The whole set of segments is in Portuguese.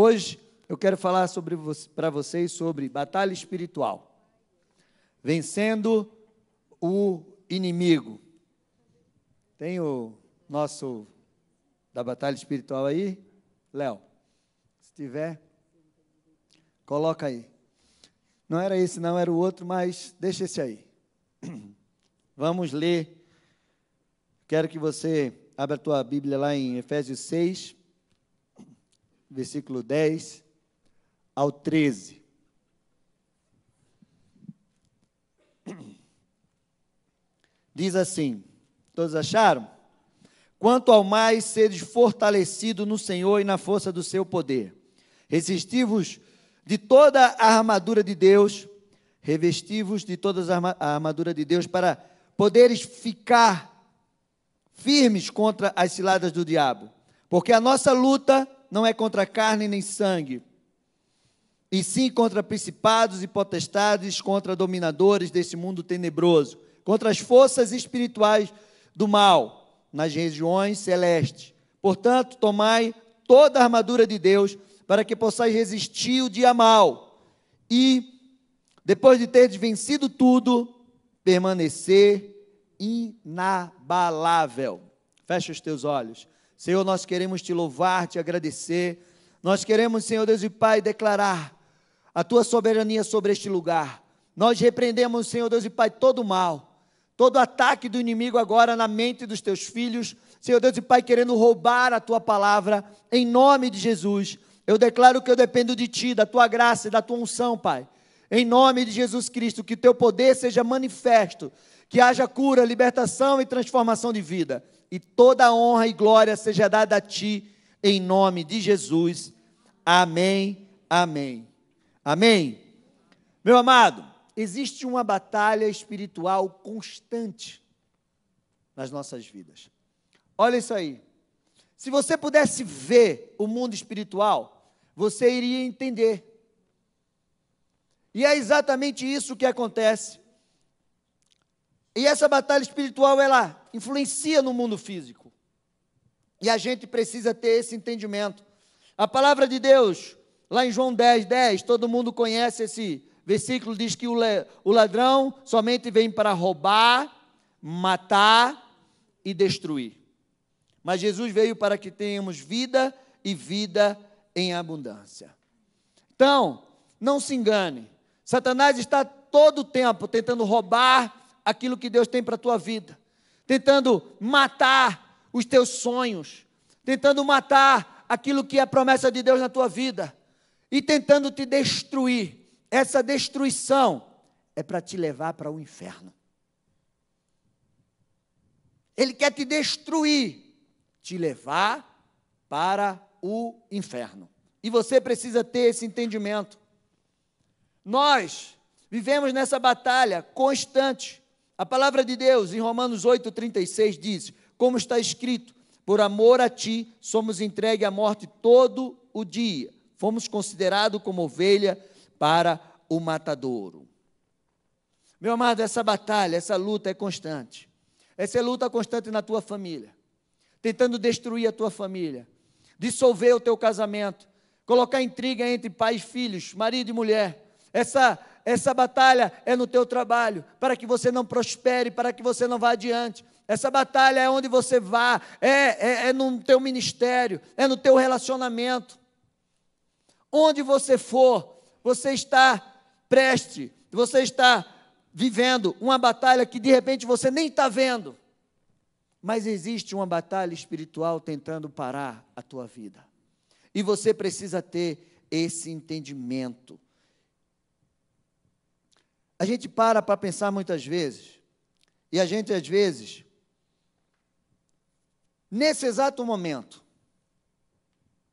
Hoje eu quero falar para vocês sobre batalha espiritual, vencendo o inimigo. Tem o nosso da batalha espiritual aí, Léo? Se tiver, coloca aí. Não era esse, não era o outro, mas deixa esse aí. Vamos ler. Quero que você abra a tua Bíblia lá em Efésios 6, versículo 10 ao 13. Diz assim: Todos acharam? Quanto ao mais seres fortalecido no Senhor e na força do seu poder. Resistivos de toda a armadura de Deus, revestivos de toda a armadura de Deus para poderes ficar firmes contra as ciladas do diabo. Porque a nossa luta não é contra carne nem sangue, e sim contra principados e potestades, contra dominadores desse mundo tenebroso, contra as forças espirituais do mal nas regiões celestes. Portanto, tomai toda a armadura de Deus para que possais resistir o dia mal e, depois de ter vencido tudo, permanecer inabalável. Fecha os teus olhos. Senhor, nós queremos te louvar, te agradecer. Nós queremos, Senhor Deus e Pai, declarar a tua soberania sobre este lugar. Nós repreendemos, Senhor Deus e Pai, todo mal, todo ataque do inimigo agora na mente dos teus filhos. Senhor Deus e Pai, querendo roubar a tua palavra, em nome de Jesus. Eu declaro que eu dependo de ti, da tua graça e da tua unção, Pai. Em nome de Jesus Cristo, que teu poder seja manifesto, que haja cura, libertação e transformação de vida. E toda honra e glória seja dada a ti, em nome de Jesus. Amém, amém, amém. Meu amado, existe uma batalha espiritual constante nas nossas vidas. Olha isso aí. Se você pudesse ver o mundo espiritual, você iria entender. E é exatamente isso que acontece. E essa batalha espiritual, ela influencia no mundo físico. E a gente precisa ter esse entendimento. A palavra de Deus, lá em João 10, 10, todo mundo conhece esse versículo, diz que o ladrão somente vem para roubar, matar e destruir. Mas Jesus veio para que tenhamos vida e vida em abundância. Então, não se engane. Satanás está todo o tempo tentando roubar, aquilo que Deus tem para a tua vida, tentando matar os teus sonhos, tentando matar aquilo que é a promessa de Deus na tua vida e tentando te destruir. Essa destruição é para te levar para o inferno. Ele quer te destruir, te levar para o inferno. E você precisa ter esse entendimento. Nós vivemos nessa batalha constante a palavra de Deus, em Romanos 8,36, diz: Como está escrito, por amor a ti somos entregue à morte todo o dia, fomos considerados como ovelha para o matadouro. Meu amado, essa batalha, essa luta é constante. Essa é luta constante na tua família, tentando destruir a tua família, dissolver o teu casamento, colocar intriga entre pais e filhos, marido e mulher. Essa essa batalha é no teu trabalho, para que você não prospere, para que você não vá adiante. Essa batalha é onde você vá, é, é, é no teu ministério, é no teu relacionamento. Onde você for, você está preste, você está vivendo uma batalha que de repente você nem está vendo. Mas existe uma batalha espiritual tentando parar a tua vida. E você precisa ter esse entendimento. A gente para para pensar muitas vezes, e a gente às vezes, nesse exato momento,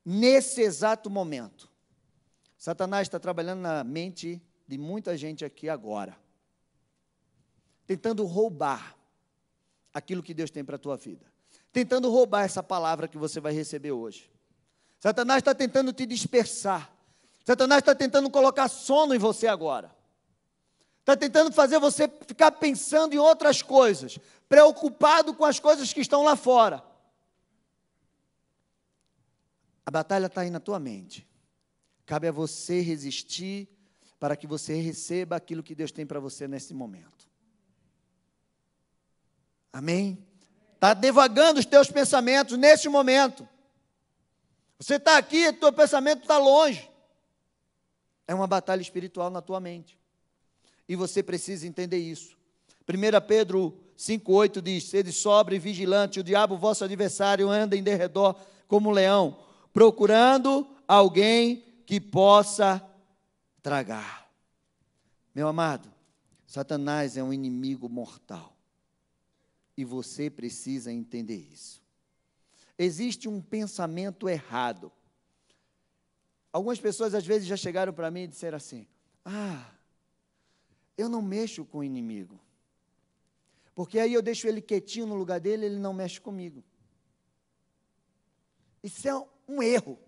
nesse exato momento, Satanás está trabalhando na mente de muita gente aqui agora, tentando roubar aquilo que Deus tem para a tua vida, tentando roubar essa palavra que você vai receber hoje. Satanás está tentando te dispersar, Satanás está tentando colocar sono em você agora. Está tentando fazer você ficar pensando em outras coisas, preocupado com as coisas que estão lá fora. A batalha está aí na tua mente. Cabe a você resistir para que você receba aquilo que Deus tem para você nesse momento. Amém? Está devagando os teus pensamentos neste momento. Você está aqui, teu pensamento está longe. É uma batalha espiritual na tua mente. E você precisa entender isso. 1 Pedro 5,8 diz: Sede sobre e vigilante, o diabo, vosso adversário, anda em derredor como um leão, procurando alguém que possa tragar. Meu amado, Satanás é um inimigo mortal. E você precisa entender isso. Existe um pensamento errado. Algumas pessoas às vezes já chegaram para mim e disseram assim: Ah, eu não mexo com o inimigo. Porque aí eu deixo ele quietinho no lugar dele, ele não mexe comigo. Isso é um erro.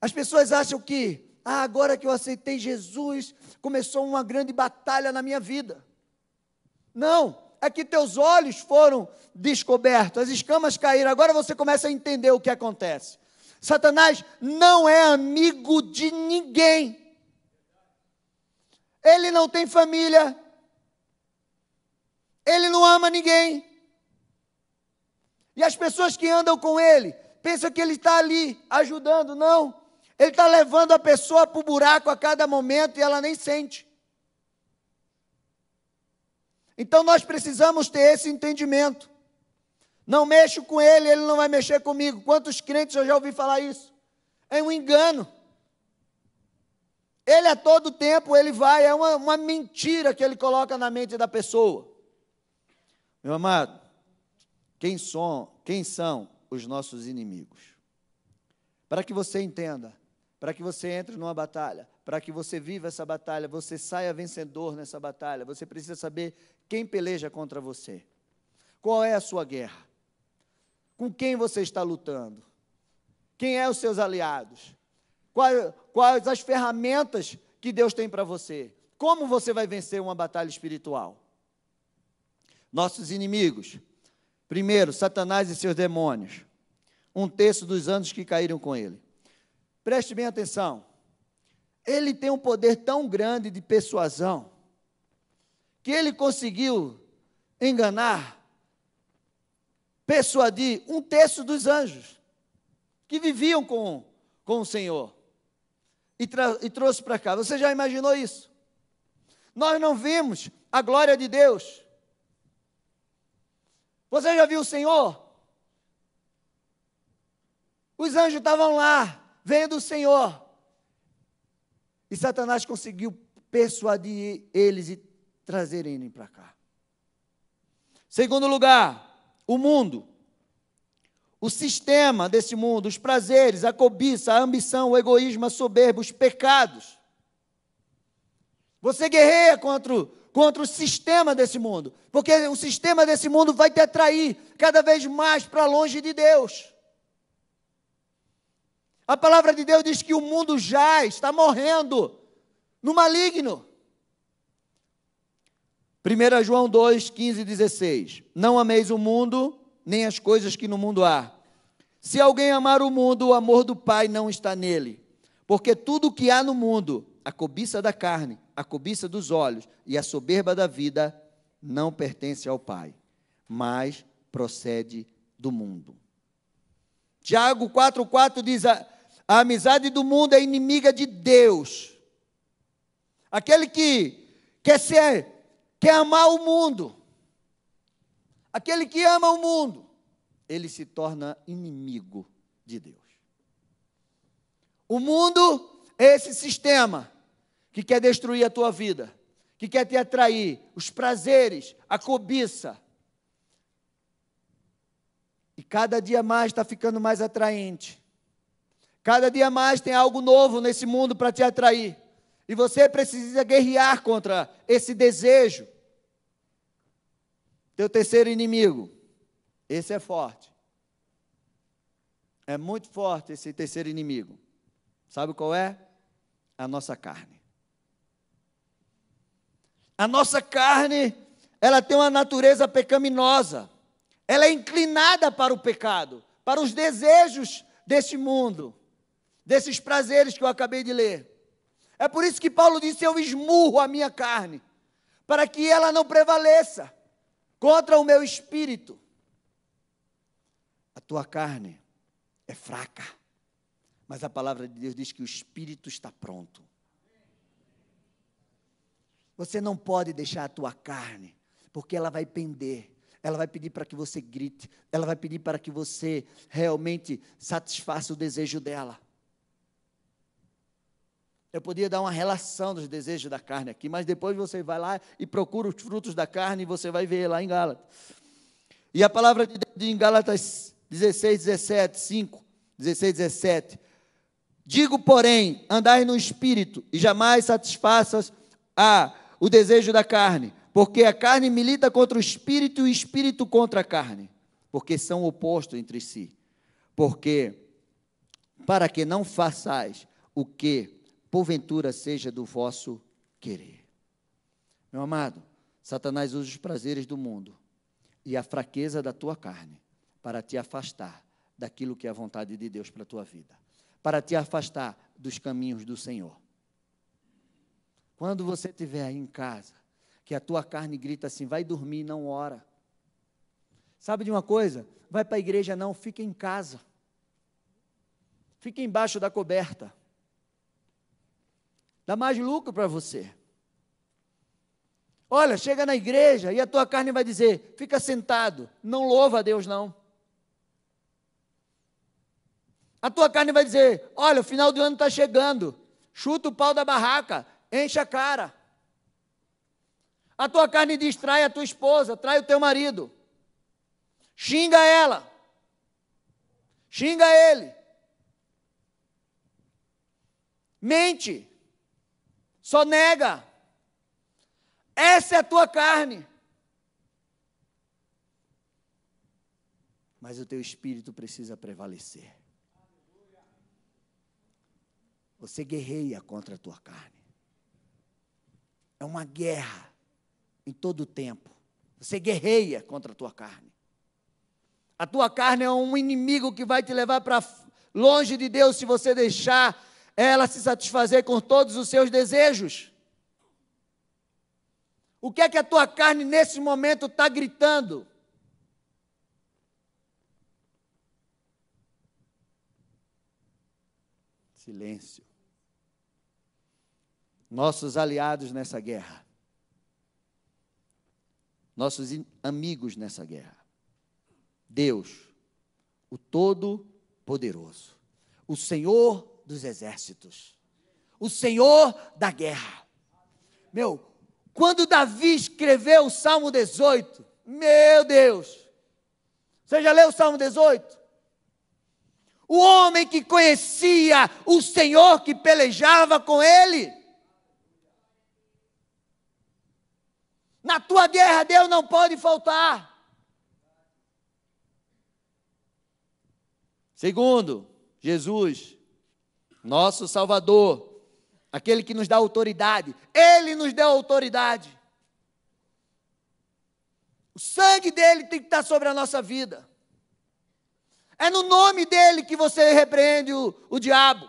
As pessoas acham que, ah, agora que eu aceitei Jesus, começou uma grande batalha na minha vida. Não, é que teus olhos foram descobertos, as escamas caíram, agora você começa a entender o que acontece. Satanás não é amigo de ninguém. Ele não tem família. Ele não ama ninguém. E as pessoas que andam com ele pensam que ele está ali ajudando. Não. Ele está levando a pessoa para o buraco a cada momento e ela nem sente. Então nós precisamos ter esse entendimento. Não mexo com ele, ele não vai mexer comigo. Quantos crentes eu já ouvi falar isso? É um engano. Ele a todo tempo ele vai, é uma, uma mentira que ele coloca na mente da pessoa. Meu amado, quem são, quem são os nossos inimigos? Para que você entenda, para que você entre numa batalha, para que você viva essa batalha, você saia vencedor nessa batalha, você precisa saber quem peleja contra você. Qual é a sua guerra? Com quem você está lutando? Quem é os seus aliados? Quais, quais as ferramentas que Deus tem para você? Como você vai vencer uma batalha espiritual? Nossos inimigos. Primeiro, Satanás e seus demônios. Um terço dos anos que caíram com ele. Preste bem atenção. Ele tem um poder tão grande de persuasão que ele conseguiu enganar, persuadir um terço dos anjos que viviam com, com o Senhor e, e trouxe para cá. Você já imaginou isso? Nós não vimos a glória de Deus. Você já viu o Senhor? Os anjos estavam lá, vendo o Senhor. E Satanás conseguiu persuadir eles e trazerem ele para cá. Segundo lugar, o mundo. O sistema desse mundo, os prazeres, a cobiça, a ambição, o egoísmo, a soberba, os pecados. Você guerreia contra o, contra o sistema desse mundo, porque o sistema desse mundo vai te atrair cada vez mais para longe de Deus. A palavra de Deus diz que o mundo já está morrendo no maligno. 1 João 2, 15 e 16. Não ameis o mundo, nem as coisas que no mundo há. Se alguém amar o mundo, o amor do Pai não está nele. Porque tudo o que há no mundo, a cobiça da carne, a cobiça dos olhos e a soberba da vida, não pertence ao Pai, mas procede do mundo. Tiago 4,4 diz: a, a amizade do mundo é inimiga de Deus. Aquele que quer ser, quer amar o mundo, aquele que ama o mundo, ele se torna inimigo de Deus. O mundo é esse sistema que quer destruir a tua vida, que quer te atrair, os prazeres, a cobiça. E cada dia mais está ficando mais atraente. Cada dia mais tem algo novo nesse mundo para te atrair. E você precisa guerrear contra esse desejo. Teu terceiro inimigo. Esse é forte. É muito forte esse terceiro inimigo. Sabe qual é? A nossa carne. A nossa carne, ela tem uma natureza pecaminosa. Ela é inclinada para o pecado, para os desejos deste mundo. desses prazeres que eu acabei de ler. É por isso que Paulo disse: Eu esmurro a minha carne, para que ela não prevaleça contra o meu espírito. A tua carne é fraca, mas a palavra de Deus diz que o espírito está pronto. Você não pode deixar a tua carne, porque ela vai pender ela vai pedir para que você grite, ela vai pedir para que você realmente satisfaça o desejo dela. Eu podia dar uma relação dos desejos da carne aqui, mas depois você vai lá e procura os frutos da carne e você vai ver lá em Gálatas. E a palavra de Deus em Gálatas 16, 17, 5, 16, 17. Digo, porém, andai no espírito e jamais satisfaças a, o desejo da carne, porque a carne milita contra o espírito e o espírito contra a carne, porque são opostos entre si. Porque, para que não façais o que porventura seja do vosso querer. Meu amado, Satanás usa os prazeres do mundo e a fraqueza da tua carne para te afastar daquilo que é a vontade de Deus para a tua vida, para te afastar dos caminhos do Senhor. Quando você estiver aí em casa, que a tua carne grita assim: vai dormir, não ora. Sabe de uma coisa? Vai para a igreja, não, fica em casa. Fica embaixo da coberta. Dá mais lucro para você. Olha, chega na igreja e a tua carne vai dizer: fica sentado, não louva a Deus, não. A tua carne vai dizer: olha, o final do ano está chegando, chuta o pau da barraca, enche a cara. A tua carne diz: trai a tua esposa, trai o teu marido. Xinga ela. Xinga ele. Mente. Só nega. Essa é a tua carne. Mas o teu espírito precisa prevalecer. Você guerreia contra a tua carne. É uma guerra em todo o tempo. Você guerreia contra a tua carne. A tua carne é um inimigo que vai te levar para longe de Deus se você deixar ela se satisfazer com todos os seus desejos. O que é que a tua carne nesse momento está gritando? Silêncio. Nossos aliados nessa guerra nossos amigos nessa guerra. Deus, o Todo-Poderoso, o Senhor dos Exércitos, o Senhor da guerra. Meu, quando Davi escreveu o Salmo 18, meu Deus, você já leu o Salmo 18? O homem que conhecia o Senhor que pelejava com ele. Na tua guerra, Deus não pode faltar. Segundo, Jesus, nosso Salvador, aquele que nos dá autoridade, Ele nos deu autoridade. O sangue dele tem que estar sobre a nossa vida. É no nome dele que você repreende o, o diabo.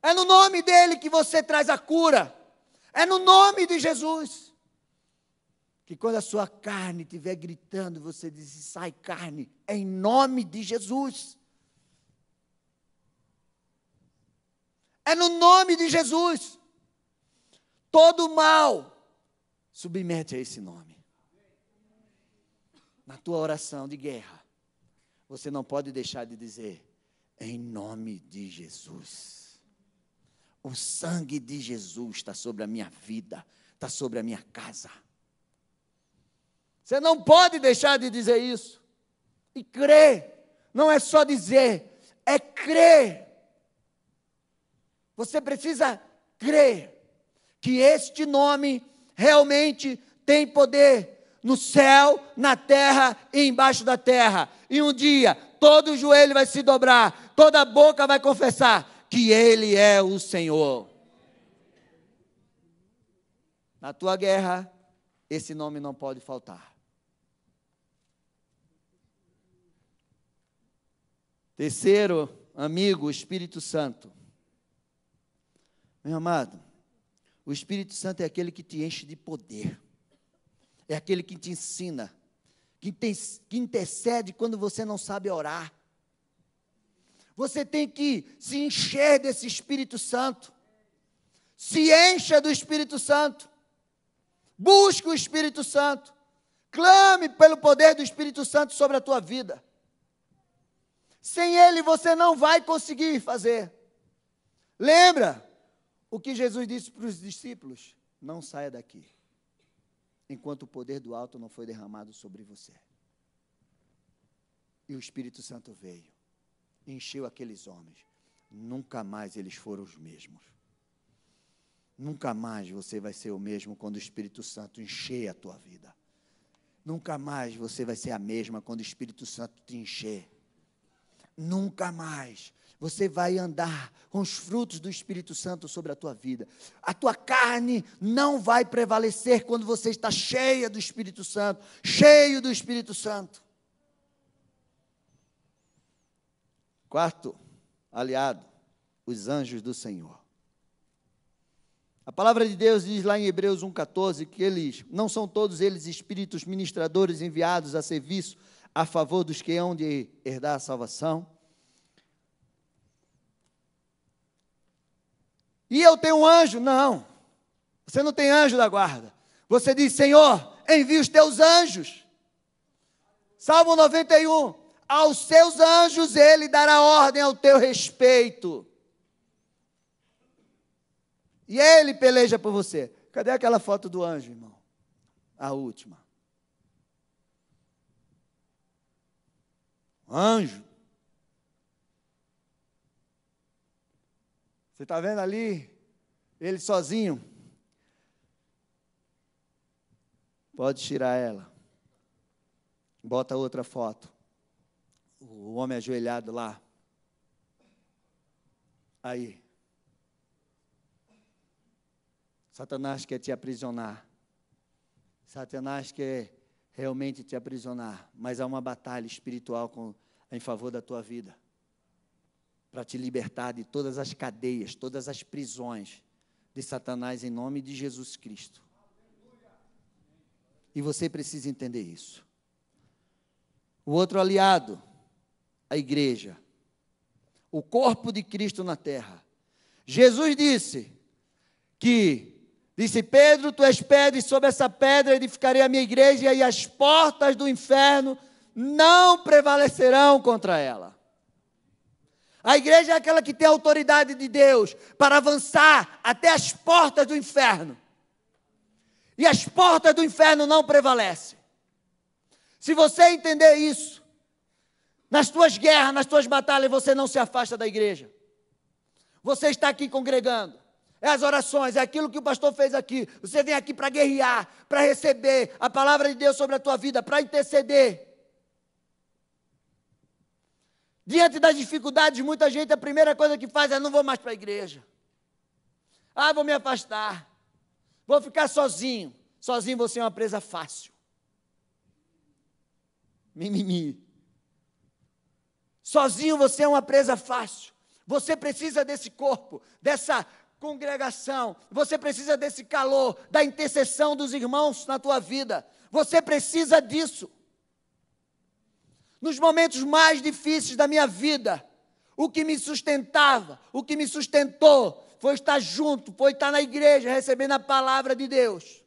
É no nome dele que você traz a cura. É no nome de Jesus. Que quando a sua carne estiver gritando, você diz: sai carne, em nome de Jesus. É no nome de Jesus. Todo mal submete a esse nome. Na tua oração de guerra, você não pode deixar de dizer: em nome de Jesus. O sangue de Jesus está sobre a minha vida, está sobre a minha casa. Você não pode deixar de dizer isso. E crer, não é só dizer, é crer. Você precisa crer que este nome realmente tem poder no céu, na terra e embaixo da terra. E um dia todo joelho vai se dobrar, toda boca vai confessar que Ele é o Senhor. Na tua guerra, esse nome não pode faltar. Terceiro amigo, o Espírito Santo. Meu amado, o Espírito Santo é aquele que te enche de poder, é aquele que te ensina, que, tem, que intercede quando você não sabe orar. Você tem que se encher desse Espírito Santo. Se encha do Espírito Santo. Busque o Espírito Santo. Clame pelo poder do Espírito Santo sobre a tua vida. Sem ele você não vai conseguir fazer. Lembra o que Jesus disse para os discípulos? Não saia daqui, enquanto o poder do alto não foi derramado sobre você. E o Espírito Santo veio, encheu aqueles homens. Nunca mais eles foram os mesmos. Nunca mais você vai ser o mesmo quando o Espírito Santo encher a tua vida. Nunca mais você vai ser a mesma quando o Espírito Santo te encher. Nunca mais você vai andar com os frutos do Espírito Santo sobre a tua vida. A tua carne não vai prevalecer quando você está cheia do Espírito Santo, cheio do Espírito Santo. Quarto aliado, os anjos do Senhor. A palavra de Deus diz lá em Hebreus 1,14 que eles não são todos eles espíritos ministradores enviados a serviço a favor dos que hão de herdar a salvação. E eu tenho um anjo? Não. Você não tem anjo da guarda. Você diz, Senhor, envia os teus anjos. Salmo 91. Aos seus anjos ele dará ordem ao teu respeito. E ele peleja por você. Cadê aquela foto do anjo, irmão? A última. Anjo. Você está vendo ali? Ele sozinho. Pode tirar ela. Bota outra foto. O homem ajoelhado lá. Aí. Satanás quer te aprisionar. Satanás quer realmente te aprisionar. Mas há uma batalha espiritual com, em favor da tua vida para te libertar de todas as cadeias, todas as prisões de Satanás em nome de Jesus Cristo. E você precisa entender isso. O outro aliado, a igreja, o corpo de Cristo na terra. Jesus disse que Disse Pedro: Tu és pedra, e sobre essa pedra edificarei a minha igreja, e as portas do inferno não prevalecerão contra ela. A igreja é aquela que tem a autoridade de Deus para avançar até as portas do inferno. E as portas do inferno não prevalecem. Se você entender isso, nas tuas guerras, nas tuas batalhas, você não se afasta da igreja. Você está aqui congregando é as orações, é aquilo que o pastor fez aqui. Você vem aqui para guerrear, para receber a palavra de Deus sobre a tua vida, para interceder. Diante das dificuldades, muita gente, a primeira coisa que faz é: não vou mais para a igreja. Ah, vou me afastar. Vou ficar sozinho. Sozinho você é uma presa fácil. Mimimi. Sozinho você é uma presa fácil. Você precisa desse corpo, dessa congregação, você precisa desse calor, da intercessão dos irmãos na tua vida. Você precisa disso. Nos momentos mais difíceis da minha vida, o que me sustentava, o que me sustentou, foi estar junto, foi estar na igreja, recebendo a palavra de Deus.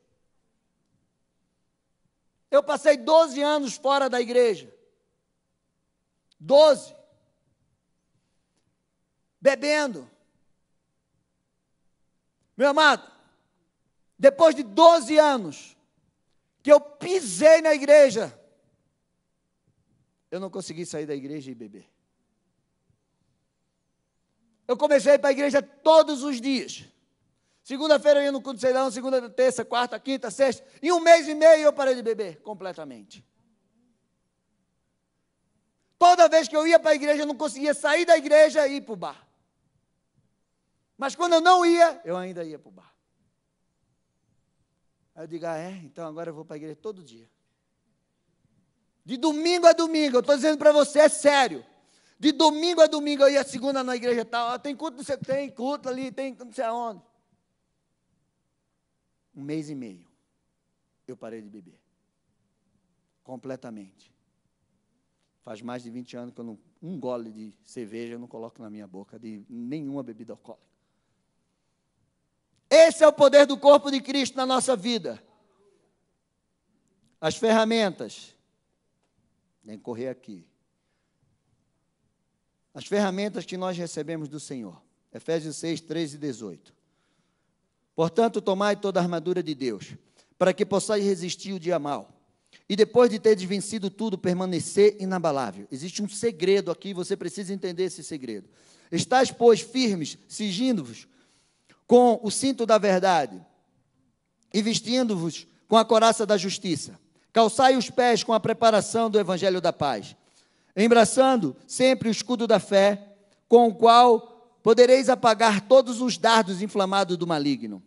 Eu passei 12 anos fora da igreja. 12. Bebendo, meu amado, depois de 12 anos que eu pisei na igreja, eu não consegui sair da igreja e beber. Eu comecei a ir para a igreja todos os dias. Segunda-feira eu ia no culto de serão, segunda, terça, quarta, quinta, sexta. Em um mês e meio eu parei de beber completamente. Toda vez que eu ia para a igreja, eu não conseguia sair da igreja e ir para o bar. Mas quando eu não ia, eu ainda ia para o bar. Aí eu digo, ah, é? Então agora eu vou para a igreja todo dia. De domingo a domingo, eu estou dizendo para você, é sério. De domingo a domingo eu ia segunda na igreja tal. Ah, tem culto, você tem culto ali, tem não sei aonde. Um mês e meio eu parei de beber. Completamente. Faz mais de 20 anos que eu não, um gole de cerveja eu não coloco na minha boca, de nenhuma bebida alcoólica. Esse é o poder do corpo de Cristo na nossa vida. As ferramentas. Nem correr aqui. As ferramentas que nós recebemos do Senhor. Efésios 6, 13 e 18. Portanto, tomai toda a armadura de Deus, para que possais resistir o dia mal. E depois de ter vencido tudo, permanecer inabalável. Existe um segredo aqui, você precisa entender esse segredo. Estais, pois, firmes, sigindo-vos com o cinto da verdade e vestindo-vos com a coraça da justiça. Calçai os pés com a preparação do evangelho da paz, embraçando sempre o escudo da fé, com o qual podereis apagar todos os dardos inflamados do maligno.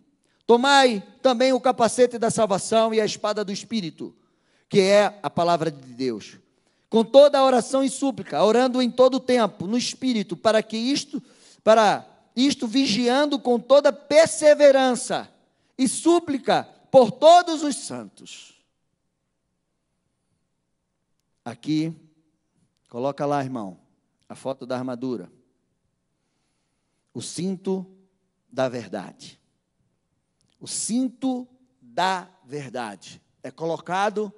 Tomai também o capacete da salvação e a espada do espírito, que é a palavra de Deus. Com toda a oração e súplica, orando em todo o tempo no espírito, para que isto para isto vigiando com toda perseverança e súplica por todos os santos. Aqui, coloca lá, irmão, a foto da armadura. O cinto da verdade. O cinto da verdade é colocado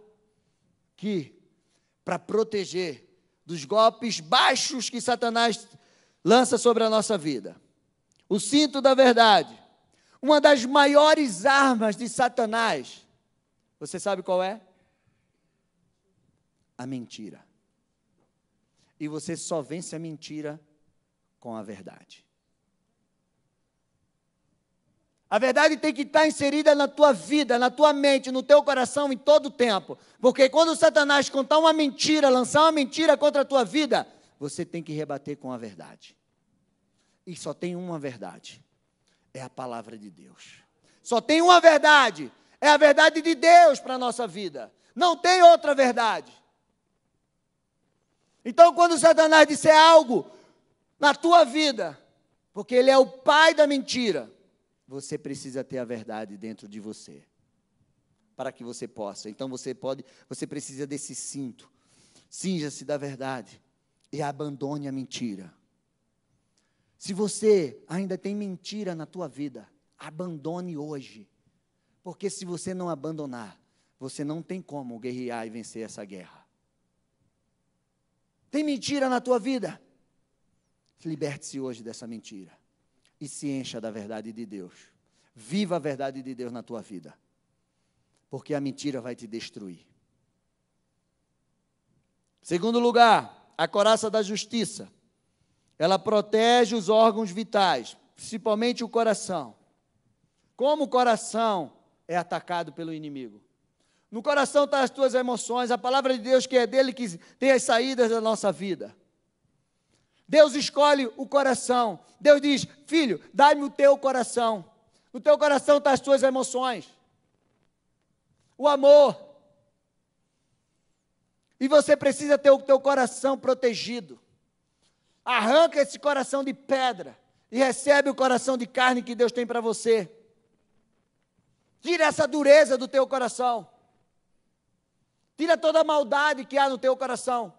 aqui para proteger dos golpes baixos que Satanás lança sobre a nossa vida o cinto da verdade. Uma das maiores armas de Satanás. Você sabe qual é? A mentira. E você só vence a mentira com a verdade. A verdade tem que estar inserida na tua vida, na tua mente, no teu coração em todo o tempo. Porque quando Satanás contar uma mentira, lançar uma mentira contra a tua vida, você tem que rebater com a verdade. E só tem uma verdade: é a palavra de Deus. Só tem uma verdade: é a verdade de Deus para a nossa vida. Não tem outra verdade. Então, quando Satanás disser algo na tua vida, porque ele é o pai da mentira, você precisa ter a verdade dentro de você. Para que você possa. Então você pode, você precisa desse cinto. Cinja-se da verdade e abandone a mentira. Se você ainda tem mentira na tua vida, abandone hoje. Porque se você não abandonar, você não tem como guerrear e vencer essa guerra. Tem mentira na tua vida? Liberte-se hoje dessa mentira e se encha da verdade de Deus. Viva a verdade de Deus na tua vida. Porque a mentira vai te destruir. Segundo lugar, a coraça da justiça. Ela protege os órgãos vitais, principalmente o coração. Como o coração é atacado pelo inimigo? No coração estão tá as tuas emoções, a palavra de Deus que é dele que tem as saídas da nossa vida. Deus escolhe o coração. Deus diz: Filho, dá-me o teu coração. No teu coração estão tá as tuas emoções, o amor. E você precisa ter o teu coração protegido. Arranca esse coração de pedra e recebe o coração de carne que Deus tem para você. Tira essa dureza do teu coração. Tira toda a maldade que há no teu coração.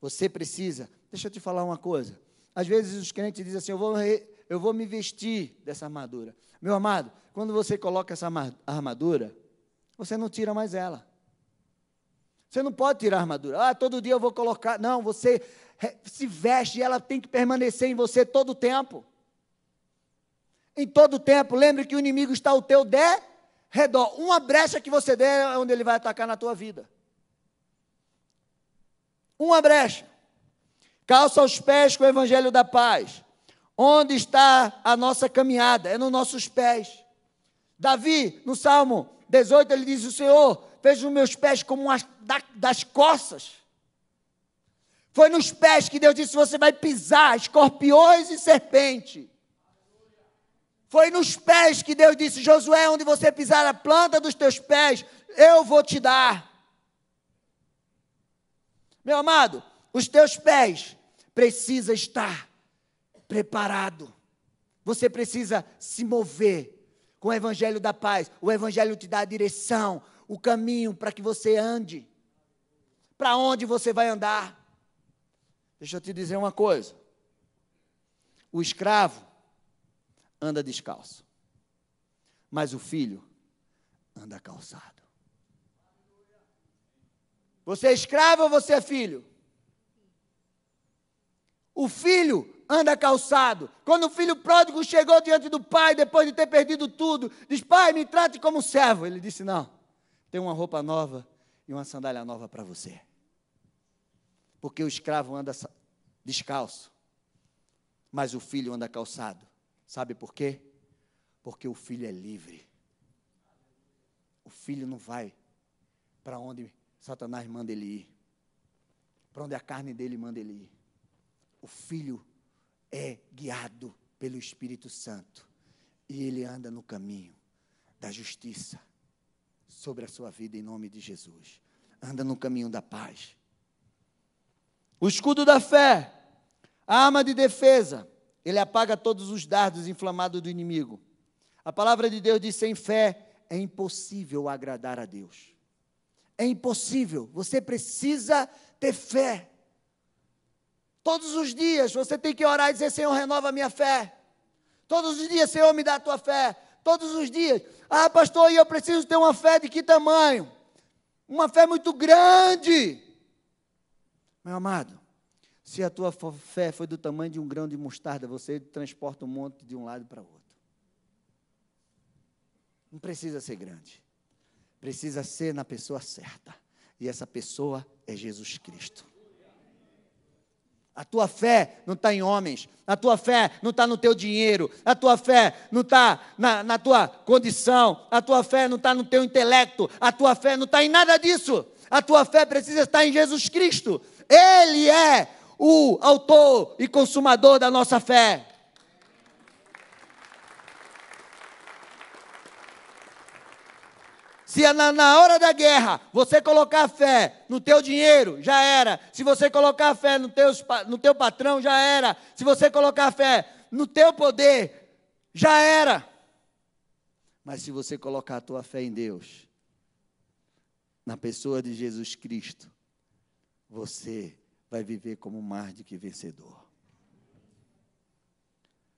Você precisa. Deixa eu te falar uma coisa. Às vezes os crentes dizem assim: eu vou, eu vou me vestir dessa armadura. Meu amado, quando você coloca essa armadura, você não tira mais ela. Você não pode tirar a armadura. Ah, todo dia eu vou colocar. Não, você se veste ela tem que permanecer em você todo o tempo. Em todo o tempo. Lembre que o inimigo está ao teu redor. Uma brecha que você der é onde ele vai atacar na tua vida. Uma brecha. Calça os pés com o evangelho da paz. Onde está a nossa caminhada? É nos nossos pés. Davi, no Salmo 18, ele diz: O Senhor fez os meus pés como as das costas. Foi nos pés que Deus disse: você vai pisar escorpiões e serpente. Foi nos pés que Deus disse: Josué, onde você pisar a planta dos teus pés, eu vou te dar. Meu amado, os teus pés precisa estar preparado. Você precisa se mover com o evangelho da paz. O evangelho te dá a direção, o caminho para que você ande. Para onde você vai andar? Deixa eu te dizer uma coisa. O escravo anda descalço, mas o filho anda calçado. Você é escravo ou você é filho? O filho anda calçado. Quando o filho pródigo chegou diante do pai, depois de ter perdido tudo, diz: Pai, me trate como servo. Ele disse: Não, tem uma roupa nova e uma sandália nova para você. Porque o escravo anda descalço, mas o filho anda calçado. Sabe por quê? Porque o filho é livre. O filho não vai para onde Satanás manda ele ir, para onde a carne dele manda ele ir. O filho é guiado pelo Espírito Santo e ele anda no caminho da justiça sobre a sua vida em nome de Jesus. Anda no caminho da paz. O escudo da fé, a arma de defesa, ele apaga todos os dardos inflamados do inimigo. A palavra de Deus diz: sem fé é impossível agradar a Deus. É impossível. Você precisa ter fé. Todos os dias você tem que orar e dizer: Senhor, renova a minha fé. Todos os dias, Senhor, me dá a tua fé. Todos os dias. Ah, pastor, e eu preciso ter uma fé de que tamanho? Uma fé muito grande. Meu amado, se a tua fé foi do tamanho de um grão de mostarda, você transporta um monte de um lado para o outro. Não precisa ser grande. Precisa ser na pessoa certa. E essa pessoa é Jesus Cristo. A tua fé não está em homens, a tua fé não está no teu dinheiro, a tua fé não está na, na tua condição, a tua fé não está no teu intelecto, a tua fé não está em nada disso. A tua fé precisa estar em Jesus Cristo. Ele é o autor e consumador da nossa fé. Se na, na, hora da guerra você colocar fé no teu dinheiro, já era. Se você colocar fé no, teus, no teu patrão, já era. Se você colocar fé no teu poder, já era. Mas se você colocar a tua fé em Deus, na pessoa de Jesus Cristo, você vai viver como mais do que vencedor.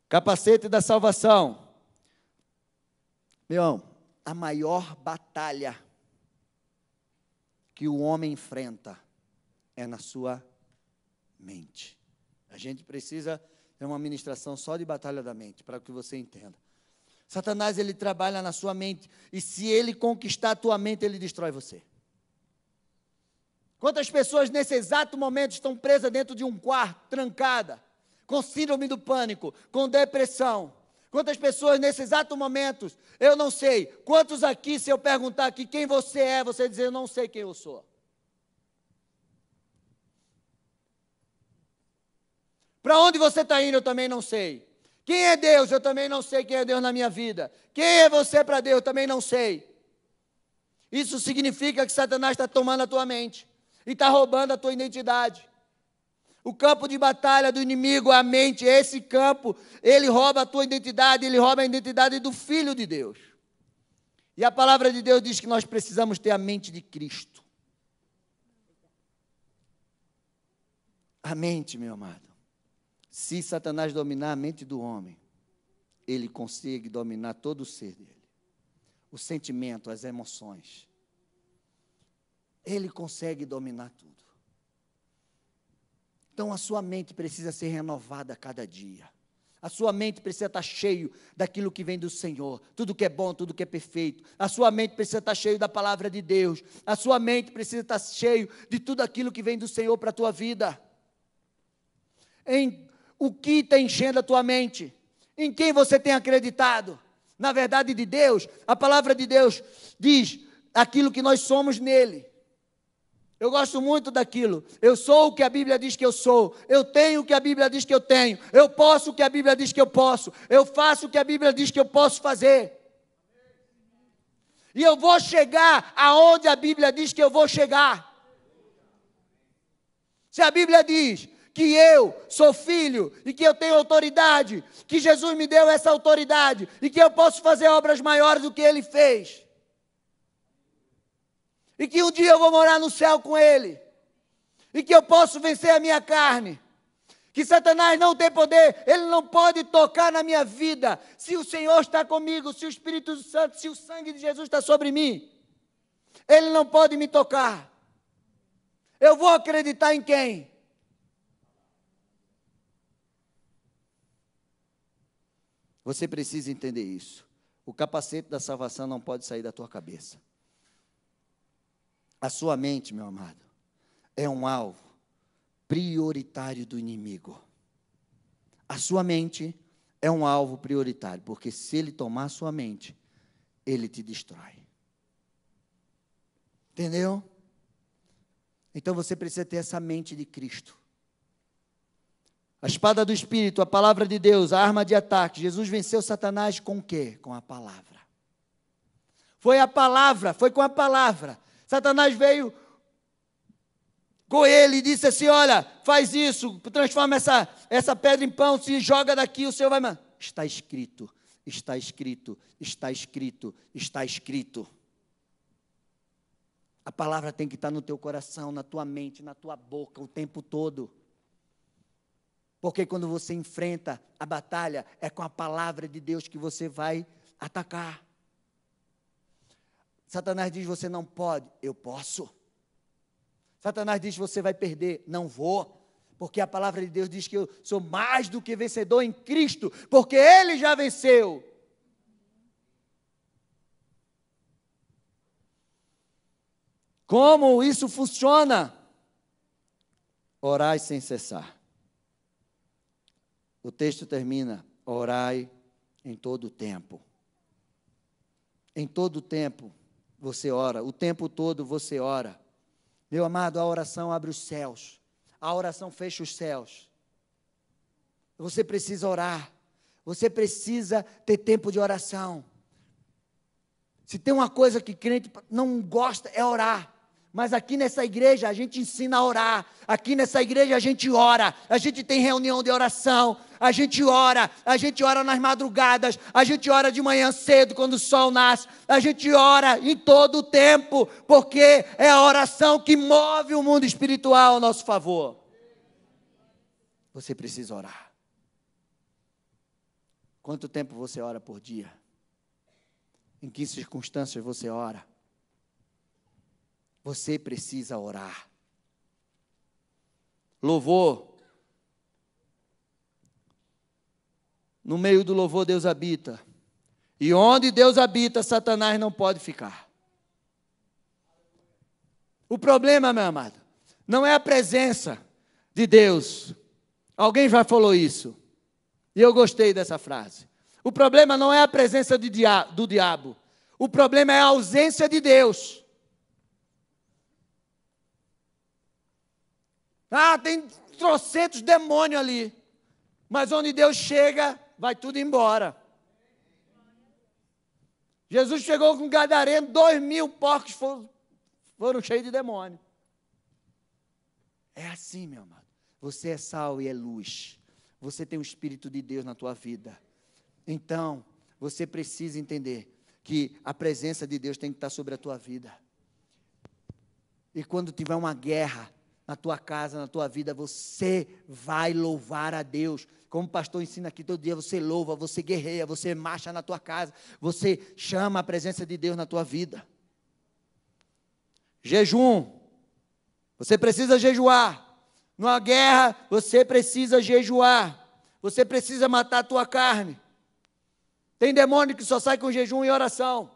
Capacete da salvação. Meu, a maior batalha que o homem enfrenta é na sua mente. A gente precisa ter uma ministração só de batalha da mente, para que você entenda. Satanás ele trabalha na sua mente e se ele conquistar a tua mente, ele destrói você. Quantas pessoas nesse exato momento estão presas dentro de um quarto, trancada, com síndrome do pânico, com depressão? Quantas pessoas nesse exato momento, eu não sei. Quantos aqui, se eu perguntar aqui quem você é, você dizer, eu não sei quem eu sou. Para onde você está indo, eu também não sei. Quem é Deus? Eu também não sei quem é Deus na minha vida. Quem é você para Deus? Eu também não sei. Isso significa que Satanás está tomando a tua mente e está roubando a tua identidade. O campo de batalha do inimigo, a mente, esse campo, ele rouba a tua identidade, ele rouba a identidade do Filho de Deus. E a palavra de Deus diz que nós precisamos ter a mente de Cristo. A mente, meu amado. Se Satanás dominar a mente do homem, ele consegue dominar todo o ser dele. O sentimento, as emoções. Ele consegue dominar tudo. Então a sua mente precisa ser renovada a cada dia. A sua mente precisa estar cheio daquilo que vem do Senhor, tudo que é bom, tudo que é perfeito. A sua mente precisa estar cheio da palavra de Deus. A sua mente precisa estar cheio de tudo aquilo que vem do Senhor para a tua vida. Em o que está enchendo a tua mente? Em quem você tem acreditado? Na verdade de Deus, a palavra de Deus diz aquilo que nós somos nele. Eu gosto muito daquilo. Eu sou o que a Bíblia diz que eu sou. Eu tenho o que a Bíblia diz que eu tenho. Eu posso o que a Bíblia diz que eu posso. Eu faço o que a Bíblia diz que eu posso fazer. E eu vou chegar aonde a Bíblia diz que eu vou chegar. Se a Bíblia diz que eu sou filho e que eu tenho autoridade, que Jesus me deu essa autoridade e que eu posso fazer obras maiores do que ele fez. E que um dia eu vou morar no céu com ele. E que eu posso vencer a minha carne. Que Satanás não tem poder, ele não pode tocar na minha vida. Se o Senhor está comigo, se o Espírito Santo, se o sangue de Jesus está sobre mim, ele não pode me tocar. Eu vou acreditar em quem? Você precisa entender isso. O capacete da salvação não pode sair da tua cabeça. A sua mente, meu amado, é um alvo prioritário do inimigo. A sua mente é um alvo prioritário, porque se ele tomar a sua mente, ele te destrói. Entendeu? Então você precisa ter essa mente de Cristo. A espada do Espírito, a palavra de Deus, a arma de ataque. Jesus venceu Satanás com o quê? Com a palavra. Foi a palavra, foi com a palavra. Satanás veio com ele e disse assim: Olha, faz isso, transforma essa, essa pedra em pão, se joga daqui, o Senhor vai. Está escrito, está escrito, está escrito, está escrito. A palavra tem que estar no teu coração, na tua mente, na tua boca o tempo todo. Porque quando você enfrenta a batalha, é com a palavra de Deus que você vai atacar. Satanás diz: Você não pode, eu posso. Satanás diz: Você vai perder, não vou. Porque a palavra de Deus diz que eu sou mais do que vencedor em Cristo, porque Ele já venceu. Como isso funciona? Orai sem cessar. O texto termina: orai em todo o tempo. Em todo o tempo você ora, o tempo todo você ora. Meu amado, a oração abre os céus, a oração fecha os céus. Você precisa orar, você precisa ter tempo de oração. Se tem uma coisa que crente não gosta, é orar. Mas aqui nessa igreja a gente ensina a orar. Aqui nessa igreja a gente ora. A gente tem reunião de oração. A gente ora. A gente ora nas madrugadas. A gente ora de manhã cedo quando o sol nasce. A gente ora em todo o tempo. Porque é a oração que move o mundo espiritual ao nosso favor. Você precisa orar. Quanto tempo você ora por dia? Em que circunstâncias você ora? Você precisa orar. Louvor. No meio do louvor, Deus habita. E onde Deus habita, Satanás não pode ficar. O problema, meu amado, não é a presença de Deus. Alguém já falou isso. E eu gostei dessa frase. O problema não é a presença do diabo. O problema é a ausência de Deus. Ah, tem trocentos demônios ali. Mas onde Deus chega, vai tudo embora. Jesus chegou com gadareno, dois mil porcos foram, foram cheios de demônio. É assim, meu amado. Você é sal e é luz. Você tem o Espírito de Deus na tua vida. Então, você precisa entender que a presença de Deus tem que estar sobre a tua vida. E quando tiver uma guerra, na tua casa, na tua vida, você vai louvar a Deus. Como o pastor ensina aqui todo dia, você louva, você guerreia, você marcha na tua casa, você chama a presença de Deus na tua vida. Jejum. Você precisa jejuar. Numa guerra, você precisa jejuar. Você precisa matar a tua carne. Tem demônio que só sai com jejum e oração.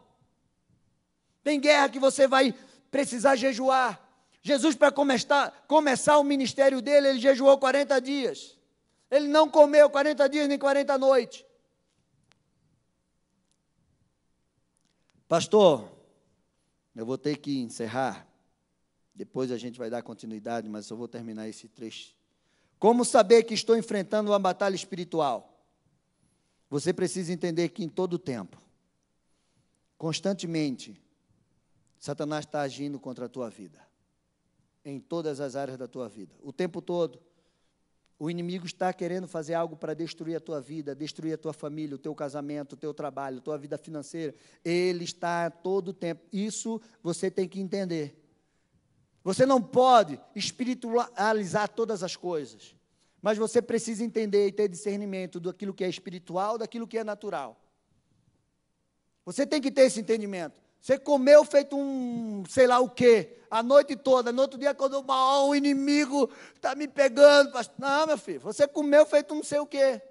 Tem guerra que você vai precisar jejuar. Jesus, para começar, começar o ministério dele, ele jejuou 40 dias. Ele não comeu 40 dias nem 40 noites. Pastor, eu vou ter que encerrar. Depois a gente vai dar continuidade, mas eu vou terminar esse trecho. Como saber que estou enfrentando uma batalha espiritual? Você precisa entender que em todo tempo, constantemente, Satanás está agindo contra a tua vida em todas as áreas da tua vida. O tempo todo. O inimigo está querendo fazer algo para destruir a tua vida, destruir a tua família, o teu casamento, o teu trabalho, a tua vida financeira. Ele está todo o tempo. Isso você tem que entender. Você não pode espiritualizar todas as coisas, mas você precisa entender e ter discernimento daquilo que é espiritual, daquilo que é natural. Você tem que ter esse entendimento. Você comeu feito um sei lá o quê, a noite toda. No outro dia, quando o inimigo está me pegando. Não, meu filho, você comeu feito um sei o quê.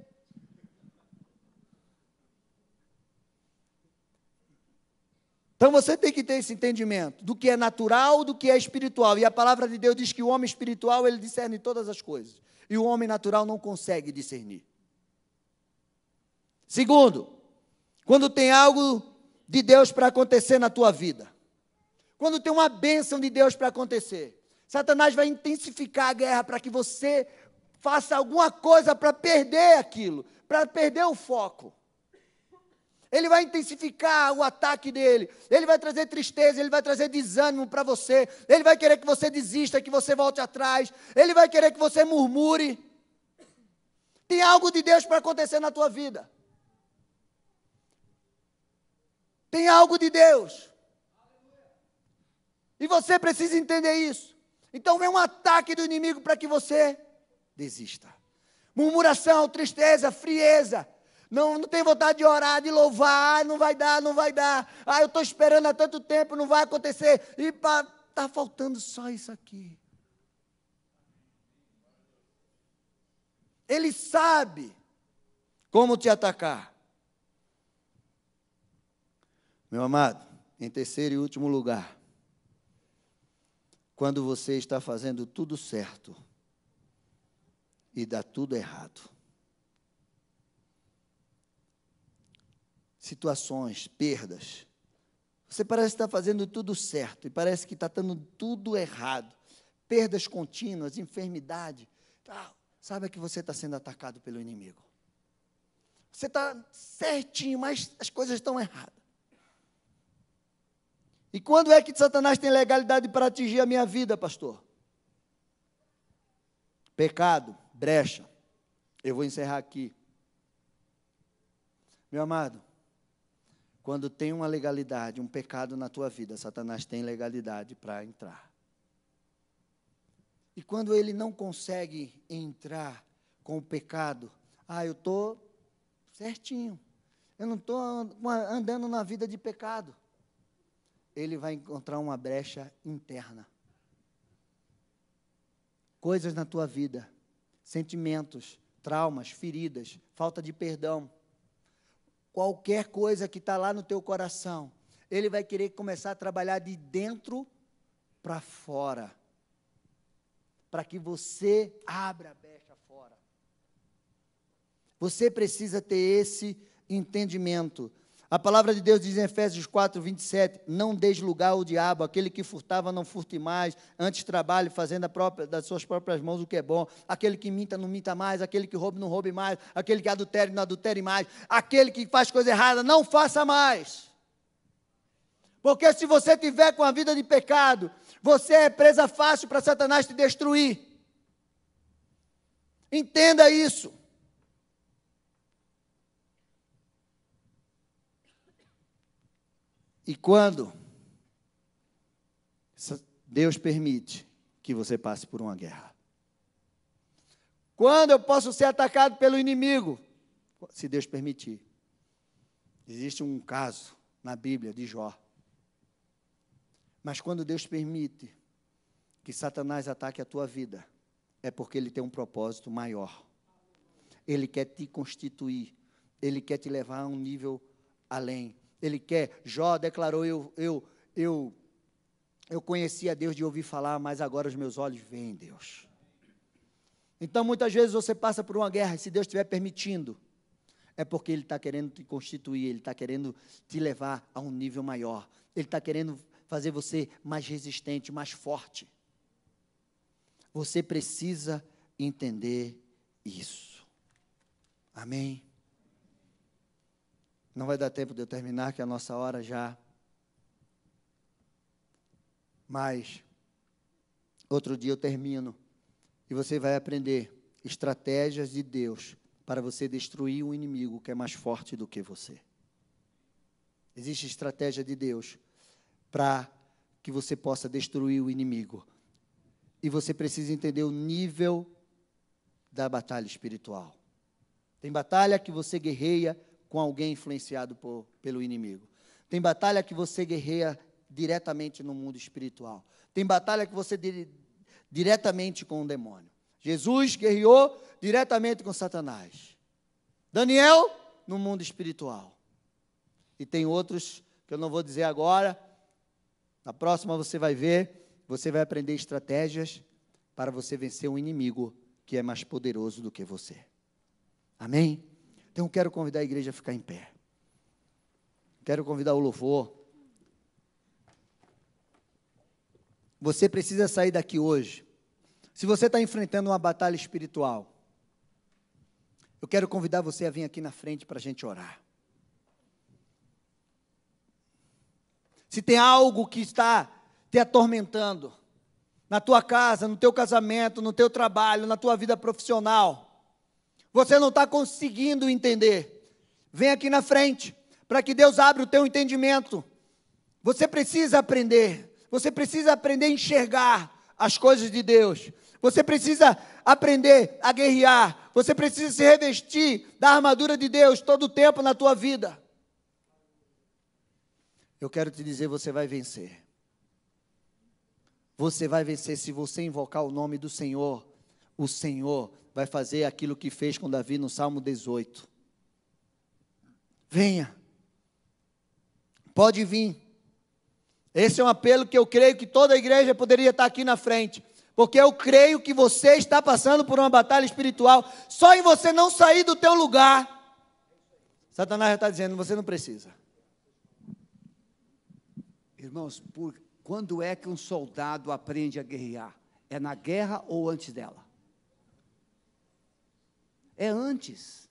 Então você tem que ter esse entendimento do que é natural, do que é espiritual. E a palavra de Deus diz que o homem espiritual, ele discerne todas as coisas. E o homem natural não consegue discernir. Segundo, quando tem algo de Deus para acontecer na tua vida. Quando tem uma bênção de Deus para acontecer. Satanás vai intensificar a guerra para que você faça alguma coisa para perder aquilo, para perder o foco. Ele vai intensificar o ataque dele. Ele vai trazer tristeza, ele vai trazer desânimo para você. Ele vai querer que você desista, que você volte atrás. Ele vai querer que você murmure. Tem algo de Deus para acontecer na tua vida. Tem algo de Deus. E você precisa entender isso. Então vem um ataque do inimigo para que você desista. Murmuração, tristeza, frieza. Não, não tem vontade de orar, de louvar, ah, não vai dar, não vai dar. Ah, eu estou esperando há tanto tempo, não vai acontecer. E está faltando só isso aqui. Ele sabe como te atacar. Meu amado, em terceiro e último lugar, quando você está fazendo tudo certo e dá tudo errado. Situações, perdas. Você parece estar fazendo tudo certo e parece que está dando tudo errado. Perdas contínuas, enfermidade. Sabe que você está sendo atacado pelo inimigo. Você está certinho, mas as coisas estão erradas. E quando é que Satanás tem legalidade para atingir a minha vida, pastor? Pecado, brecha. Eu vou encerrar aqui. Meu amado, quando tem uma legalidade, um pecado na tua vida, Satanás tem legalidade para entrar. E quando ele não consegue entrar com o pecado, ah, eu estou certinho. Eu não estou andando na vida de pecado ele vai encontrar uma brecha interna. Coisas na tua vida, sentimentos, traumas, feridas, falta de perdão, qualquer coisa que está lá no teu coração, ele vai querer começar a trabalhar de dentro para fora, para que você abra a brecha fora. Você precisa ter esse entendimento. A palavra de Deus diz em Efésios 4, 27, não deis lugar ao diabo, aquele que furtava não furte mais, antes trabalhe fazendo própria, das suas próprias mãos o que é bom, aquele que minta não minta mais, aquele que rouba não roube mais, aquele que adultere não adultere mais, aquele que faz coisa errada não faça mais. Porque se você tiver com a vida de pecado, você é presa fácil para Satanás te destruir. Entenda isso. E quando Deus permite que você passe por uma guerra? Quando eu posso ser atacado pelo inimigo? Se Deus permitir. Existe um caso na Bíblia de Jó. Mas quando Deus permite que Satanás ataque a tua vida, é porque ele tem um propósito maior. Ele quer te constituir, ele quer te levar a um nível além. Ele quer. Jó declarou: Eu, eu, eu, eu conhecia Deus de ouvir falar, mas agora os meus olhos veem Deus. Então, muitas vezes você passa por uma guerra, e se Deus estiver permitindo, é porque Ele está querendo te constituir, Ele está querendo te levar a um nível maior, Ele está querendo fazer você mais resistente, mais forte. Você precisa entender isso. Amém? Não vai dar tempo de eu terminar, que a nossa hora já. Mas Outro dia eu termino e você vai aprender estratégias de Deus para você destruir um inimigo que é mais forte do que você. Existe estratégia de Deus para que você possa destruir o inimigo. E você precisa entender o nível da batalha espiritual. Tem batalha que você guerreia com alguém influenciado por, pelo inimigo. Tem batalha que você guerreia diretamente no mundo espiritual. Tem batalha que você di diretamente com o demônio. Jesus guerreou diretamente com Satanás. Daniel no mundo espiritual. E tem outros que eu não vou dizer agora. Na próxima você vai ver, você vai aprender estratégias para você vencer um inimigo que é mais poderoso do que você. Amém? Então quero convidar a igreja a ficar em pé. Quero convidar o louvor. Você precisa sair daqui hoje. Se você está enfrentando uma batalha espiritual, eu quero convidar você a vir aqui na frente para a gente orar. Se tem algo que está te atormentando, na tua casa, no teu casamento, no teu trabalho, na tua vida profissional, você não está conseguindo entender, vem aqui na frente para que Deus abra o teu entendimento. Você precisa aprender, você precisa aprender a enxergar as coisas de Deus. Você precisa aprender a guerrear. Você precisa se revestir da armadura de Deus todo o tempo na tua vida. Eu quero te dizer, você vai vencer. Você vai vencer se você invocar o nome do Senhor. O Senhor vai fazer aquilo que fez com Davi no Salmo 18. Venha. Pode vir. Esse é um apelo que eu creio que toda a igreja poderia estar aqui na frente. Porque eu creio que você está passando por uma batalha espiritual. Só em você não sair do teu lugar. Satanás já está dizendo, você não precisa. Irmãos, por, quando é que um soldado aprende a guerrear? É na guerra ou antes dela? É antes.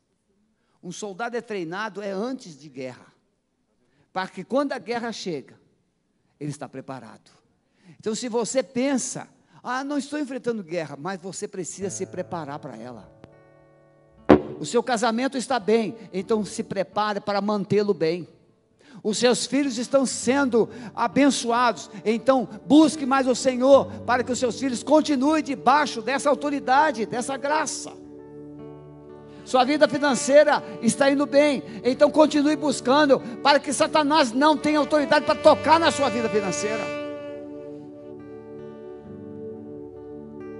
Um soldado é treinado é antes de guerra para que quando a guerra chega, ele está preparado. Então, se você pensa, ah, não estou enfrentando guerra, mas você precisa se preparar para ela. O seu casamento está bem, então se prepare para mantê-lo bem. Os seus filhos estão sendo abençoados, então busque mais o Senhor para que os seus filhos continuem debaixo dessa autoridade, dessa graça sua vida financeira está indo bem, então continue buscando, para que Satanás não tenha autoridade para tocar na sua vida financeira.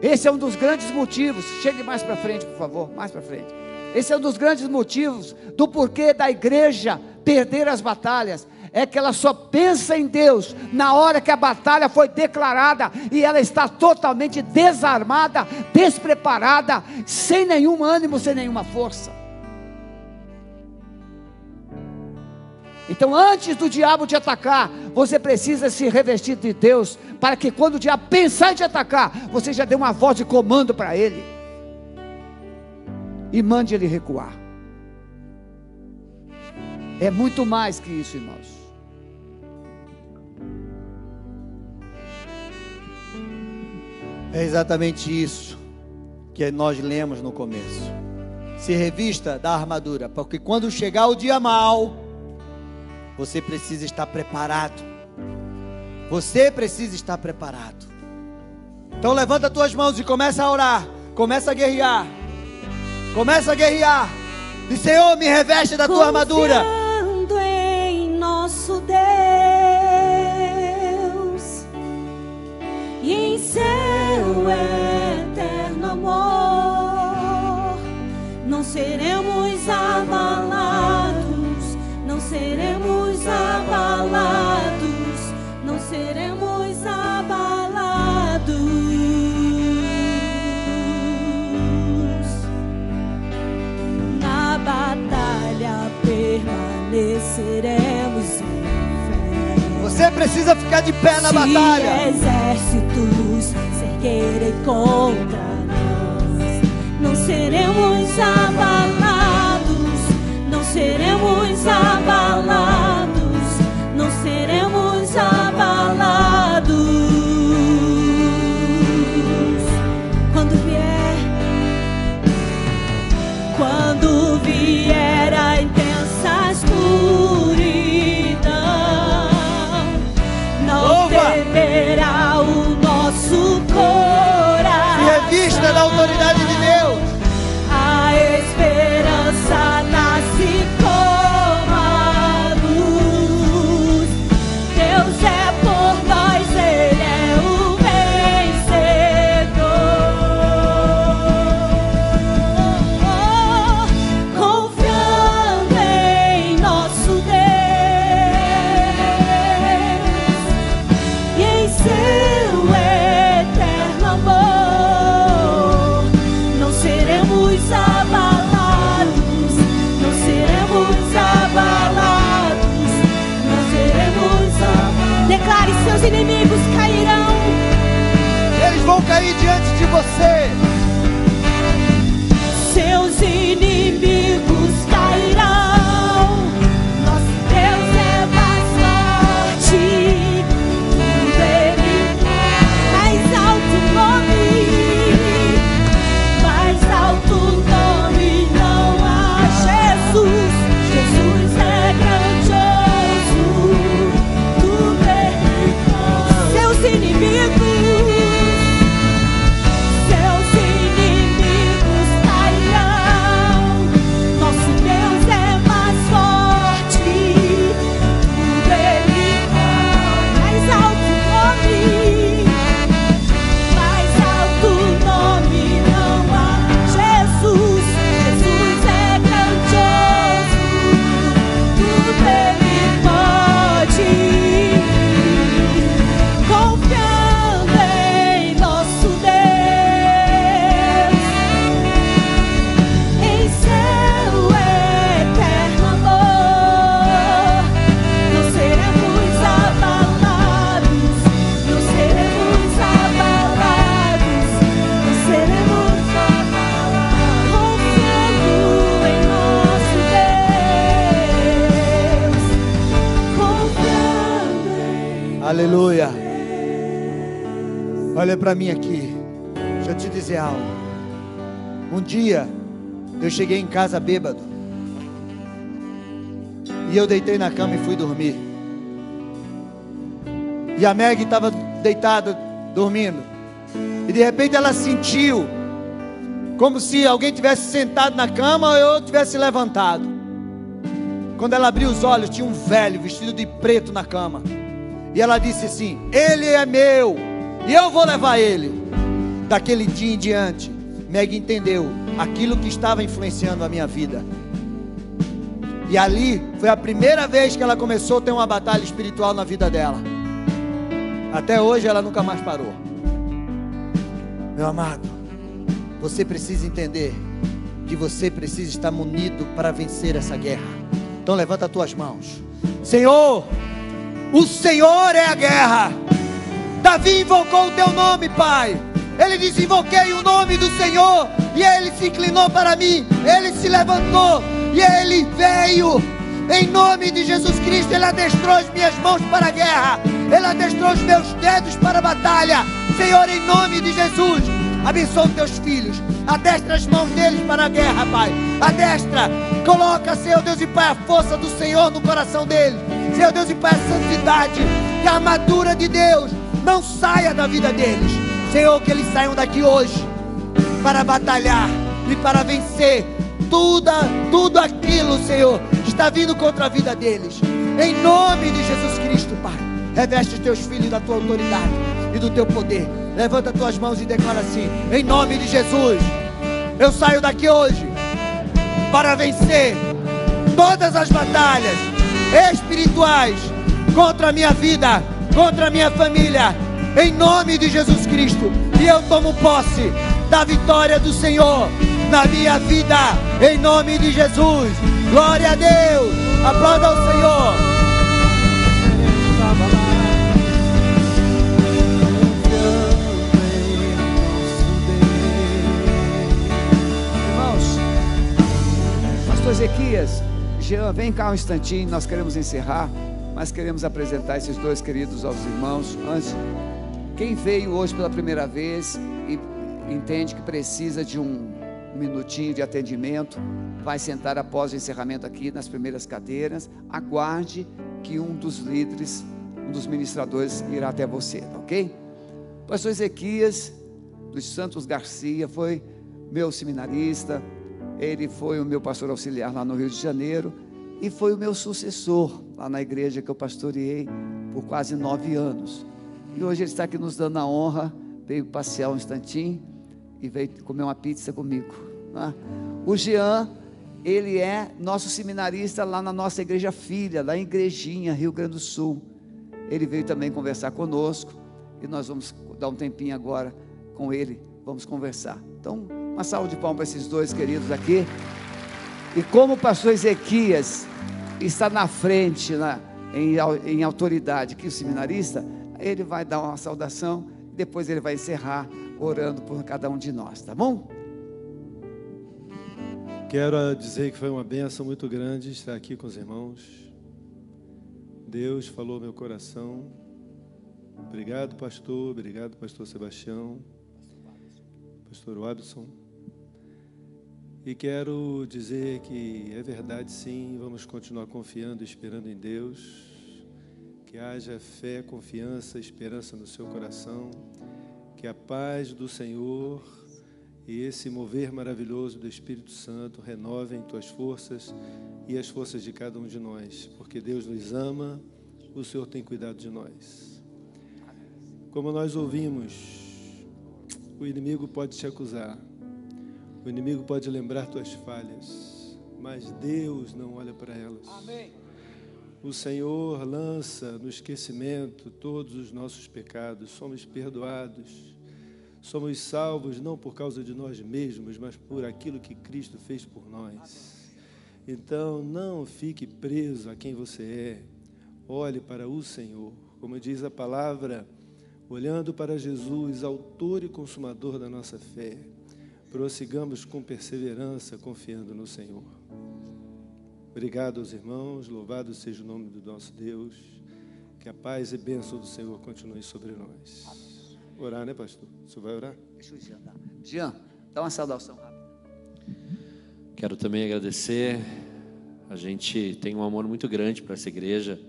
Esse é um dos grandes motivos. Chegue mais para frente, por favor, mais para frente. Esse é um dos grandes motivos do porquê da igreja perder as batalhas é que ela só pensa em Deus na hora que a batalha foi declarada e ela está totalmente desarmada, despreparada, sem nenhum ânimo, sem nenhuma força. Então, antes do diabo te atacar, você precisa se revestir de Deus, para que quando o diabo pensar em te atacar, você já dê uma voz de comando para ele e mande ele recuar. É muito mais que isso, irmãos. É exatamente isso que nós lemos no começo. Se revista da armadura, porque quando chegar o dia mal, você precisa estar preparado. Você precisa estar preparado. Então levanta tuas mãos e começa a orar, começa a guerrear. Começa a guerrear. E Senhor, me reveste da tua armadura. em nosso Deus e em seu eterno amor. Não seremos abalados, não seremos abalados, não seremos abalados. Na batalha permaneceremos você precisa ficar de pé na batalha. exércitos erguerem contra nós, não seremos abalados, não seremos abalados, não seremos para mim aqui. Deixa eu te dizer algo. Um dia eu cheguei em casa bêbado. E eu deitei na cama e fui dormir. E a Meg estava deitada dormindo. E de repente ela sentiu como se alguém tivesse sentado na cama ou eu tivesse levantado. Quando ela abriu os olhos, tinha um velho vestido de preto na cama. E ela disse assim: Ele é meu, e eu vou levar ele. Daquele dia em diante, Meg entendeu aquilo que estava influenciando a minha vida. E ali foi a primeira vez que ela começou a ter uma batalha espiritual na vida dela. Até hoje ela nunca mais parou. Meu amado, você precisa entender que você precisa estar munido para vencer essa guerra. Então levanta as tuas mãos. Senhor, o Senhor é a guerra. Davi invocou o teu nome, Pai. Ele disse: Invoquei o nome do Senhor. E ele se inclinou para mim. Ele se levantou. E ele veio. Em nome de Jesus Cristo, Ele adestrou as minhas mãos para a guerra. Ele adestrou os meus dedos para a batalha. Senhor, em nome de Jesus, abençoa os teus filhos. Adestra as mãos deles para a guerra, Pai. Adestra. Coloca, Senhor Deus e Pai, a força do Senhor no coração deles. Senhor Deus e Pai, a santidade e a armadura de Deus não saia da vida deles. Senhor, que eles saiam daqui hoje para batalhar e para vencer tudo, tudo aquilo, Senhor, está vindo contra a vida deles. Em nome de Jesus Cristo, Pai. Reveste os teus filhos da tua autoridade e do teu poder. Levanta as tuas mãos e declara assim: Em nome de Jesus, eu saio daqui hoje para vencer todas as batalhas espirituais contra a minha vida, contra a minha família, em nome de Jesus Cristo. E eu tomo posse da vitória do Senhor na minha vida, em nome de Jesus. Glória a Deus. Aplauda ao Senhor. Pastor Ezequias, Jean, vem cá um instantinho, nós queremos encerrar, mas queremos apresentar esses dois queridos aos irmãos. Antes, quem veio hoje pela primeira vez e entende que precisa de um minutinho de atendimento, vai sentar após o encerramento aqui nas primeiras cadeiras. Aguarde que um dos líderes, um dos ministradores irá até você, tá ok? Pastor Ezequias dos Santos Garcia foi meu seminarista, ele foi o meu pastor auxiliar lá no Rio de Janeiro e foi o meu sucessor lá na igreja que eu pastoreei por quase nove anos. E hoje ele está aqui nos dando a honra, veio passear um instantinho e veio comer uma pizza comigo. né? O Jean, ele é nosso seminarista lá na nossa igreja filha, lá em Igrejinha, Rio Grande do Sul. Ele veio também conversar conosco e nós vamos dar um tempinho agora com ele, vamos conversar. Então, uma salva de palmas para esses dois queridos aqui. E como o pastor Ezequias está na frente, na, em, em autoridade, que o seminarista, ele vai dar uma saudação, depois ele vai encerrar orando por cada um de nós, tá bom? Quero dizer que foi uma benção muito grande estar aqui com os irmãos. Deus falou meu coração. Obrigado, pastor. Obrigado, pastor Sebastião. Pastor Wabson. E quero dizer que é verdade, sim. Vamos continuar confiando e esperando em Deus. Que haja fé, confiança, esperança no seu coração. Que a paz do Senhor e esse mover maravilhoso do Espírito Santo renovem tuas forças e as forças de cada um de nós, porque Deus nos ama, o Senhor tem cuidado de nós. Como nós ouvimos, o inimigo pode te acusar, o inimigo pode lembrar tuas falhas, mas Deus não olha para elas. Amém. O Senhor lança no esquecimento todos os nossos pecados, somos perdoados. Somos salvos não por causa de nós mesmos, mas por aquilo que Cristo fez por nós. Então, não fique preso a quem você é. Olhe para o Senhor. Como diz a palavra, olhando para Jesus, autor e consumador da nossa fé. Prossigamos com perseverança, confiando no Senhor. Obrigado aos irmãos, louvado seja o nome do nosso Deus. Que a paz e bênção do Senhor continue sobre nós. Orar, né, pastor? Você vai orar? Deixa o Jean dar. Jean, dá uma saudação rápida. Quero também agradecer. A gente tem um amor muito grande para essa igreja.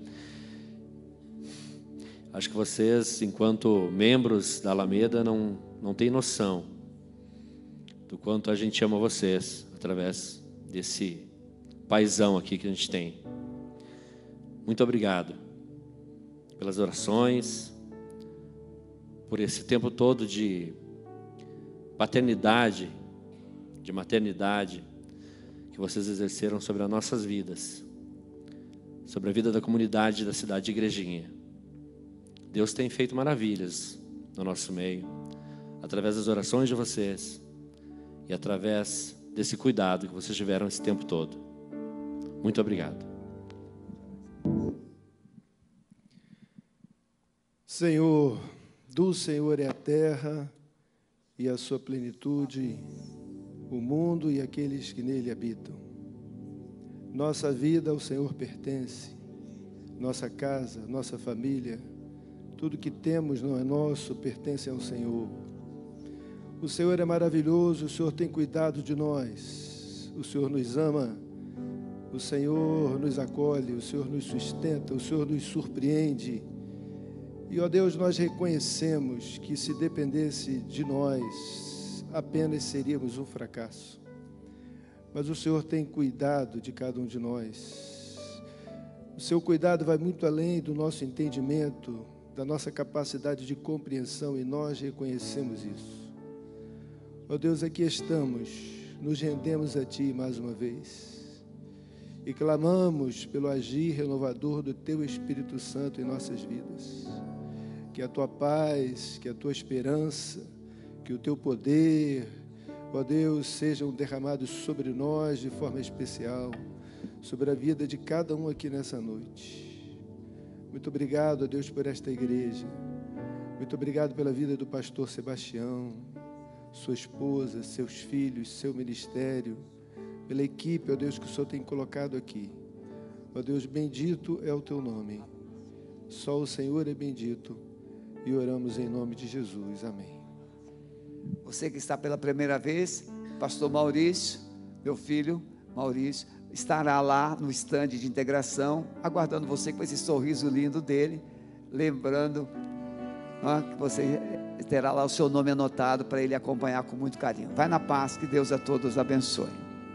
Acho que vocês, enquanto membros da Alameda, não, não têm noção do quanto a gente ama vocês através desse paizão aqui que a gente tem. Muito obrigado pelas orações, por esse tempo todo de paternidade, de maternidade que vocês exerceram sobre as nossas vidas, sobre a vida da comunidade da cidade de Igrejinha. Deus tem feito maravilhas no nosso meio, através das orações de vocês e através desse cuidado que vocês tiveram esse tempo todo. Muito obrigado. Senhor, do Senhor é a terra e a sua plenitude, o mundo e aqueles que nele habitam. Nossa vida ao Senhor pertence, nossa casa, nossa família, tudo que temos não é nosso, pertence ao Senhor. O Senhor é maravilhoso, o Senhor tem cuidado de nós, o Senhor nos ama, o Senhor nos acolhe, o Senhor nos sustenta, o Senhor nos surpreende. E, ó Deus, nós reconhecemos que se dependesse de nós, apenas seríamos um fracasso. Mas o Senhor tem cuidado de cada um de nós. O seu cuidado vai muito além do nosso entendimento, da nossa capacidade de compreensão, e nós reconhecemos isso. Ó Deus, aqui estamos, nos rendemos a Ti mais uma vez e clamamos pelo agir renovador do Teu Espírito Santo em nossas vidas que a tua paz, que a tua esperança, que o teu poder, ó Deus, sejam derramados sobre nós de forma especial, sobre a vida de cada um aqui nessa noite. Muito obrigado, ó Deus, por esta igreja. Muito obrigado pela vida do pastor Sebastião, sua esposa, seus filhos, seu ministério, pela equipe, ó Deus, que o Senhor tem colocado aqui. Ó Deus, bendito é o teu nome. Só o Senhor é bendito e oramos em nome de Jesus. Amém. Você que está pela primeira vez, pastor Maurício, meu filho Maurício, estará lá no estande de integração, aguardando você com esse sorriso lindo dele, lembrando que você terá lá o seu nome anotado para ele acompanhar com muito carinho. Vai na paz, que Deus a todos abençoe.